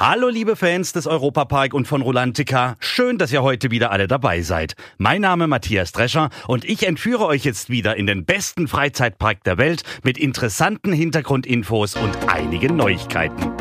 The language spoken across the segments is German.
Hallo liebe Fans des Europapark und von Rolantica, schön, dass ihr heute wieder alle dabei seid. Mein Name Matthias Drescher und ich entführe euch jetzt wieder in den besten Freizeitpark der Welt mit interessanten Hintergrundinfos und einigen Neuigkeiten.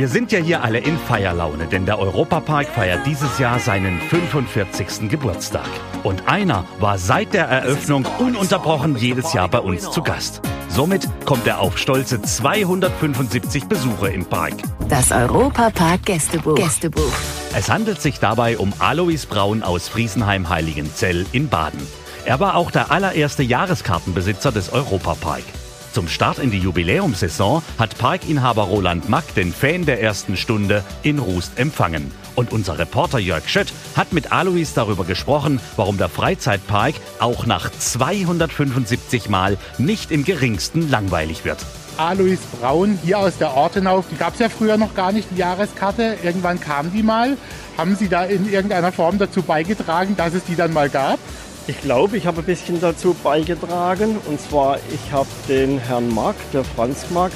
Wir sind ja hier alle in Feierlaune, denn der Europapark feiert dieses Jahr seinen 45. Geburtstag. Und einer war seit der Eröffnung ununterbrochen jedes Jahr bei uns zu Gast. Somit kommt er auf stolze 275 Besucher im Park. Das Europapark Gästebuch. Gästebuch. Es handelt sich dabei um Alois Braun aus Friesenheim-Heiligenzell in Baden. Er war auch der allererste Jahreskartenbesitzer des Europapark. Zum Start in die Jubiläumssaison hat Parkinhaber Roland Mack den Fan der ersten Stunde in Rust empfangen. Und unser Reporter Jörg Schött hat mit Alois darüber gesprochen, warum der Freizeitpark auch nach 275 Mal nicht im geringsten langweilig wird. Alois Braun hier aus der Ortenau. Die gab es ja früher noch gar nicht, die Jahreskarte. Irgendwann kam die mal. Haben Sie da in irgendeiner Form dazu beigetragen, dass es die dann mal gab? Ich glaube, ich habe ein bisschen dazu beigetragen. Und zwar, ich habe den Herrn Mark, der Franz Mark,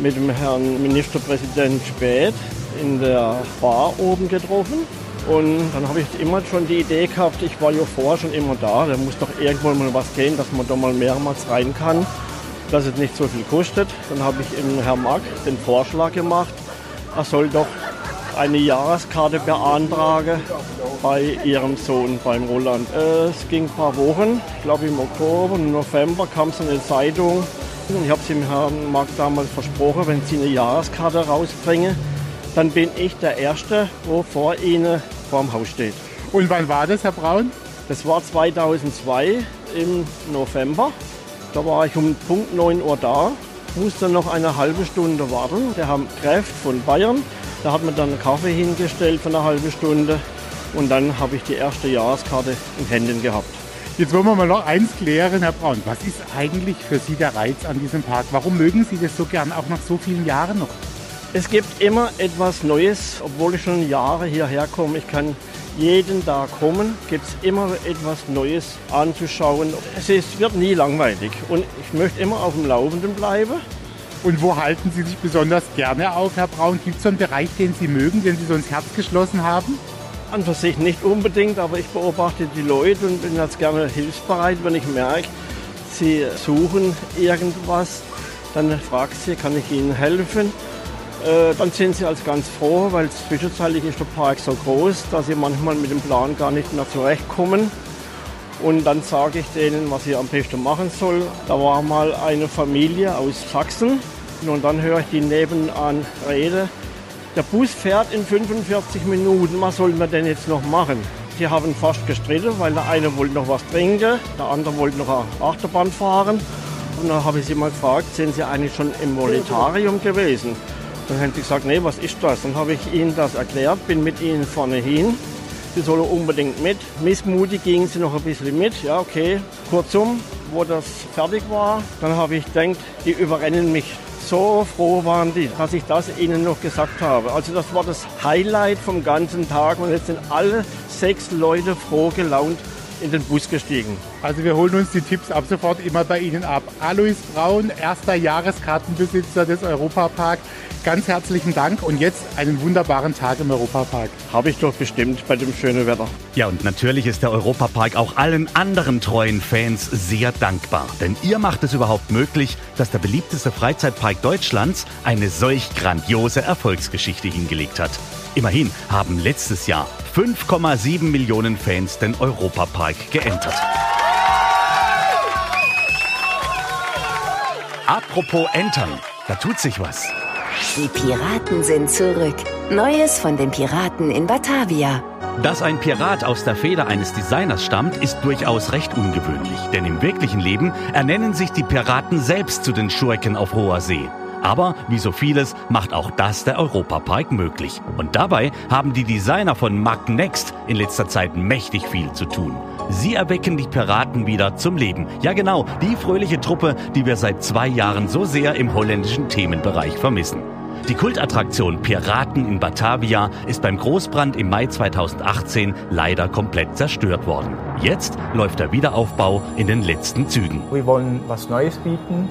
mit dem Herrn Ministerpräsident Späth in der Bar oben getroffen. Und dann habe ich immer schon die Idee gehabt, ich war ja vorher schon immer da, da muss doch irgendwo mal was gehen, dass man da mal mehrmals rein kann, dass es nicht so viel kostet. Dann habe ich dem Herrn Mark den Vorschlag gemacht, er soll doch eine Jahreskarte beantragen bei ihrem Sohn, beim Roland. Äh, Es ging ein paar Wochen, ich glaube im Oktober, im November kam es in die Zeitung. Und ich habe es dem Herrn Mark damals versprochen, wenn sie eine Jahreskarte rausbringen, dann bin ich der Erste, wo vor Ihnen vor dem Haus steht. Und wann war das, Herr Braun? Das war 2002 im November. Da war ich um Punkt 9 Uhr da, musste noch eine halbe Stunde warten. Der Herr Kräft von Bayern, der hat mir dann einen Kaffee hingestellt für eine halbe Stunde. Und dann habe ich die erste Jahreskarte in Händen gehabt. Jetzt wollen wir mal noch eins klären, Herr Braun. Was ist eigentlich für Sie der Reiz an diesem Park? Warum mögen Sie das so gern, auch nach so vielen Jahren noch? Es gibt immer etwas Neues, obwohl ich schon Jahre hierher komme. Ich kann jeden Tag kommen, gibt es immer etwas Neues anzuschauen. Es ist, wird nie langweilig und ich möchte immer auf dem Laufenden bleiben. Und wo halten Sie sich besonders gerne auf, Herr Braun? Gibt es so einen Bereich, den Sie mögen, den Sie so ins Herz geschlossen haben? An für sich nicht unbedingt, aber ich beobachte die Leute und bin jetzt gerne hilfsbereit, wenn ich merke, sie suchen irgendwas, dann frage ich sie, kann ich ihnen helfen? Äh, Dann sind sie als ganz froh, weil zwischenzeitlich ist der Park so groß, dass sie manchmal mit dem Plan gar nicht mehr zurechtkommen. Und dann sage ich denen, was sie am besten machen soll. Da war mal eine Familie aus Sachsen und dann höre ich die nebenan reden. Der Bus fährt in 45 Minuten, was sollen wir denn jetzt noch machen? Die haben fast gestritten, weil der eine wollte noch was trinken, der andere wollte noch eine Achterbahn fahren. Und dann habe ich sie mal gefragt, sind Sie eigentlich schon im Monetarium gewesen? Dann haben sie gesagt, nee, was ist das? Dann habe ich ihnen das erklärt, bin mit ihnen vorne hin. Sie sollen unbedingt mit. Missmutig gingen sie noch ein bisschen mit. Ja, okay. Kurzum, wo das fertig war, dann habe ich gedacht, die überrennen mich. So froh waren die, dass ich das ihnen noch gesagt habe. Also das war das Highlight vom ganzen Tag und jetzt sind alle sechs Leute froh gelaunt in den Bus gestiegen. Also wir holen uns die Tipps ab sofort immer bei Ihnen ab. Alois Braun, erster Jahreskartenbesitzer des Europapark. Ganz herzlichen Dank und jetzt einen wunderbaren Tag im Europapark. Habe ich doch bestimmt bei dem schönen Wetter. Ja, und natürlich ist der Europapark auch allen anderen treuen Fans sehr dankbar. Denn ihr macht es überhaupt möglich, dass der beliebteste Freizeitpark Deutschlands eine solch grandiose Erfolgsgeschichte hingelegt hat. Immerhin haben letztes Jahr 5,7 Millionen Fans den Europapark geentert. Apropos Entern, da tut sich was. Die Piraten sind zurück. Neues von den Piraten in Batavia. Dass ein Pirat aus der Feder eines Designers stammt, ist durchaus recht ungewöhnlich, denn im wirklichen Leben ernennen sich die Piraten selbst zu den Schurken auf hoher See. Aber wie so vieles macht auch das der Europapark möglich. Und dabei haben die Designer von Mac Next in letzter Zeit mächtig viel zu tun. Sie erwecken die Piraten wieder zum Leben. Ja genau, die fröhliche Truppe, die wir seit zwei Jahren so sehr im holländischen Themenbereich vermissen. Die Kultattraktion Piraten in Batavia ist beim Großbrand im Mai 2018 leider komplett zerstört worden. Jetzt läuft der Wiederaufbau in den letzten Zügen. Wir wollen was Neues bieten,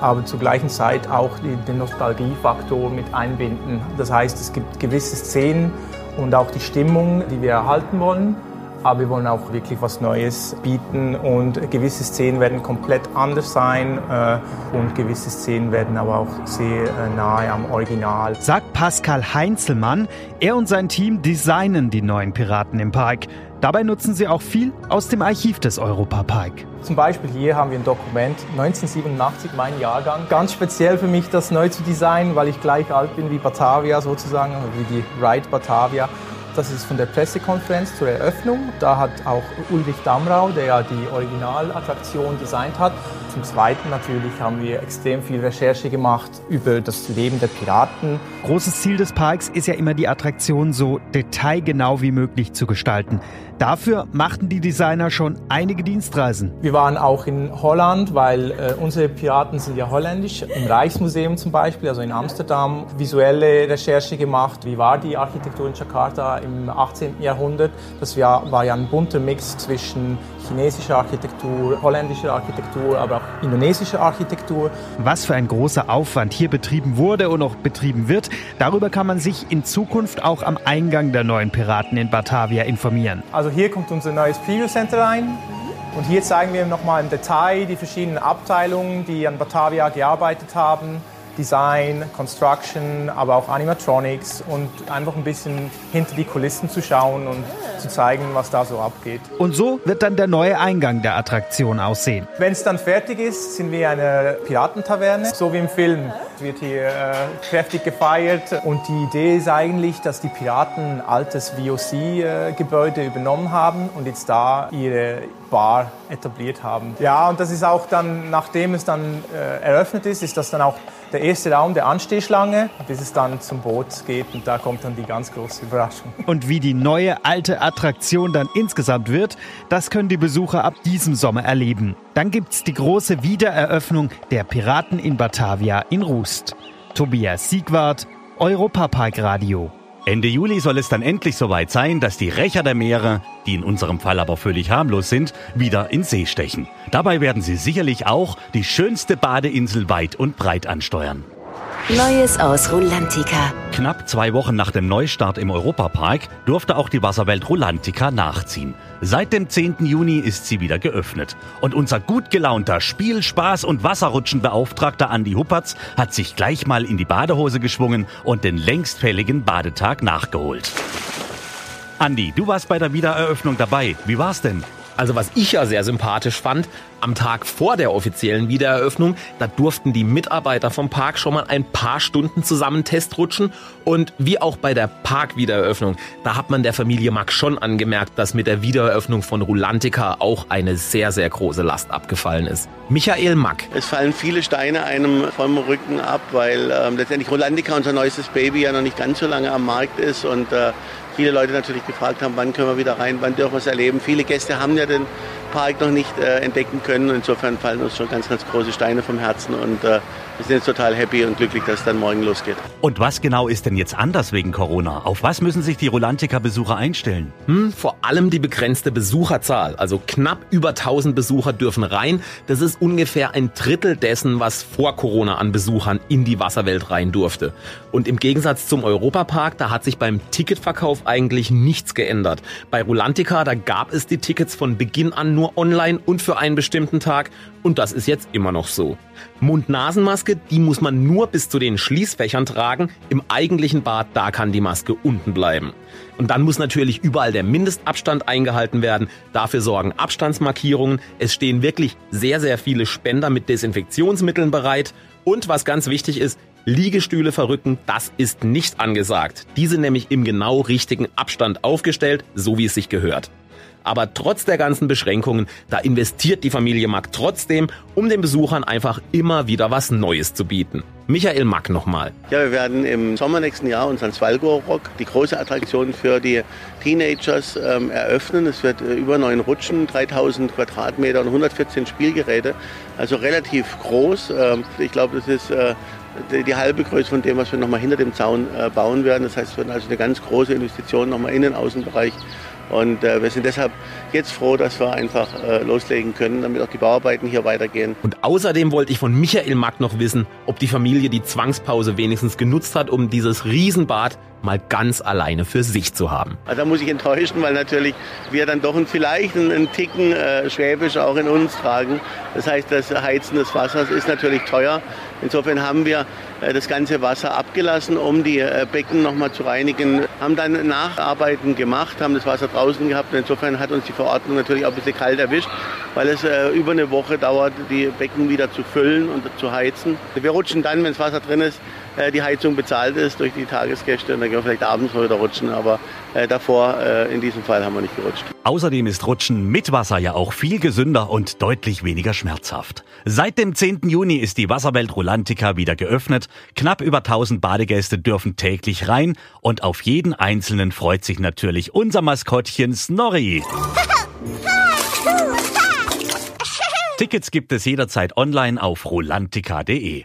aber zur gleichen Zeit auch den Nostalgiefaktor mit einbinden. Das heißt, es gibt gewisse Szenen und auch die Stimmung, die wir erhalten wollen. Aber wir wollen auch wirklich was Neues bieten und gewisse Szenen werden komplett anders sein äh, und gewisse Szenen werden aber auch sehr äh, nahe am Original. Sagt Pascal Heinzelmann, er und sein Team designen die neuen Piraten im Park. Dabei nutzen sie auch viel aus dem Archiv des Europapark. Zum Beispiel hier haben wir ein Dokument 1987, mein Jahrgang. Ganz speziell für mich, das neu zu designen, weil ich gleich alt bin wie Batavia sozusagen, wie die Ride Batavia. Das ist von der Pressekonferenz zur Eröffnung. Da hat auch Ulrich Damrau, der ja die Originalattraktion designt hat. Zum Zweiten natürlich haben wir extrem viel Recherche gemacht über das Leben der Piraten. Großes Ziel des Parks ist ja immer die Attraktion so detailgenau wie möglich zu gestalten. Dafür machten die Designer schon einige Dienstreisen. Wir waren auch in Holland, weil äh, unsere Piraten sind ja holländisch. Im Reichsmuseum zum Beispiel, also in Amsterdam, visuelle Recherche gemacht. Wie war die Architektur in Jakarta im 18. Jahrhundert? Das war, ja ein bunter Mix zwischen chinesischer Architektur, holländischer Architektur, aber auch indonesischer Architektur. Was für ein großer Aufwand hier betrieben wurde und noch betrieben wird, darüber kann man sich in Zukunft auch am Eingang der neuen Piraten in Batavia informieren. Also hier kommt unser neues Preview Center rein. Und hier zeigen wir nochmal im Detail die verschiedenen Abteilungen, die an Batavia gearbeitet haben. Design, Construction, aber auch Animatronics und einfach ein bisschen hinter die Kulissen zu schauen und zu zeigen, was da so abgeht. Und so wird dann der neue Eingang der Attraktion aussehen. Wenn es dann fertig ist, sind wir eine Piratentaverne, so wie im Film. Es wird hier äh, kräftig gefeiert und die Idee ist eigentlich, dass die Piraten ein altes VOC-Gebäude übernommen haben und jetzt da ihre Bar etabliert haben. Ja, und das ist auch dann, nachdem es dann äh, eröffnet ist, ist das dann auch der erste Raum der Anstehschlange, bis es dann zum Boot geht und da kommt dann die ganz große Überraschung. Und wie die neue alte Attraktion dann insgesamt wird, das können die Besucher ab diesem Sommer erleben. Dann gibt's die große Wiedereröffnung der Piraten in Batavia in Rust. Tobias Siegwart, Europapark Radio. Ende Juli soll es dann endlich soweit sein, dass die Rächer der Meere, die in unserem Fall aber völlig harmlos sind, wieder in See stechen. Dabei werden sie sicherlich auch die schönste Badeinsel weit und breit ansteuern. Neues aus Rulantica. Knapp zwei Wochen nach dem Neustart im Europapark durfte auch die Wasserwelt Rulantica nachziehen. Seit dem 10. Juni ist sie wieder geöffnet. Und unser gut gelaunter Spiel-, Spaß- und Wasserrutschenbeauftragter Andi Huppertz hat sich gleich mal in die Badehose geschwungen und den längst fälligen Badetag nachgeholt. Andi, du warst bei der Wiedereröffnung dabei. Wie war's denn? Also was ich ja sehr sympathisch fand, am Tag vor der offiziellen Wiedereröffnung, da durften die Mitarbeiter vom Park schon mal ein paar Stunden zusammen testrutschen und wie auch bei der Parkwiedereröffnung, da hat man der Familie Mack schon angemerkt, dass mit der Wiedereröffnung von Rulantica auch eine sehr, sehr große Last abgefallen ist. Michael Mack. Es fallen viele Steine einem vom Rücken ab, weil ähm, letztendlich Rolandica, unser neuestes Baby, ja noch nicht ganz so lange am Markt ist und äh, viele Leute natürlich gefragt haben, wann können wir wieder rein, wann dürfen wir es erleben. Viele Gäste haben ja den Park noch nicht äh, entdecken können. Insofern fallen uns schon ganz, ganz große Steine vom Herzen und äh, wir sind jetzt total happy und glücklich, dass es dann morgen losgeht. Und was genau ist denn jetzt anders wegen Corona? Auf was müssen sich die Rulantica-Besucher einstellen? Hm, vor allem die begrenzte Besucherzahl. Also knapp über 1000 Besucher dürfen rein. Das ist ungefähr ein Drittel dessen, was vor Corona an Besuchern in die Wasserwelt rein durfte. Und im Gegensatz zum Europapark, da hat sich beim Ticketverkauf eigentlich nichts geändert. Bei Rulantica, da gab es die Tickets von Beginn an nur online und für einen bestimmten Tag. Und das ist jetzt immer noch so. Mund-Nasen-Maske, die muss man nur bis zu den Schließfächern tragen. Im eigentlichen Bad, da kann die Maske unten bleiben. Und dann muss natürlich überall der Mindestabstand eingehalten werden. Dafür sorgen Abstandsmarkierungen. Es stehen wirklich sehr, sehr viele Spender mit Desinfektionsmitteln bereit. Und was ganz wichtig ist, Liegestühle verrücken, das ist nicht angesagt. Diese nämlich im genau richtigen Abstand aufgestellt, so wie es sich gehört. Aber trotz der ganzen Beschränkungen, da investiert die Familie Mack trotzdem, um den Besuchern einfach immer wieder was Neues zu bieten. Michael Mack nochmal. Ja, wir werden im Sommer nächsten Jahr unseren Svalgo Rock, die große Attraktion für die Teenagers, ähm, eröffnen. Es wird äh, über neun Rutschen, 3000 Quadratmeter und 114 Spielgeräte, also relativ groß. Ähm, ich glaube, das ist äh, die, die halbe Größe von dem, was wir nochmal hinter dem Zaun äh, bauen werden. Das heißt, es wird also eine ganz große Investition nochmal in den Außenbereich. Und äh, wir sind deshalb jetzt froh, dass wir einfach äh, loslegen können, damit auch die Bauarbeiten hier weitergehen. Und außerdem wollte ich von Michael Mack noch wissen, ob die Familie die Zwangspause wenigstens genutzt hat, um dieses Riesenbad mal ganz alleine für sich zu haben. Also da muss ich enttäuschen, weil natürlich wir dann doch vielleicht einen, Ticken äh, Schwäbisch auch in uns tragen. Das heißt, das Heizen des Wassers ist natürlich teuer. Insofern haben wir äh, das ganze Wasser abgelassen, um die äh, Becken nochmal zu reinigen. Haben dann Nacharbeiten gemacht, haben das Wasser draußen gehabt. Insofern hat uns die Verordnung natürlich auch ein bisschen kalt erwischt, weil es über eine Woche dauert, die Becken wieder zu füllen und zu heizen. Wir rutschen dann, wenn das Wasser drin ist, äh, die Heizung bezahlt ist durch die Tagesgäste. Und dann gehen wir vielleicht abends mal wieder rutschen. Aber äh, davor, äh, in diesem Fall, haben wir nicht gerutscht. Außerdem ist Rutschen mit Wasser ja auch viel gesünder und deutlich weniger schmerzhaft. Seit dem 10. Juni ist die Wasserwelt Rulantica wieder geöffnet. Knapp über 1000 Badegäste dürfen täglich rein und auf jeden einzelnen freut sich natürlich unser Maskottchen Snorri. Tickets gibt es jederzeit online auf rulantica.de.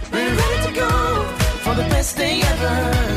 for the best thing ever.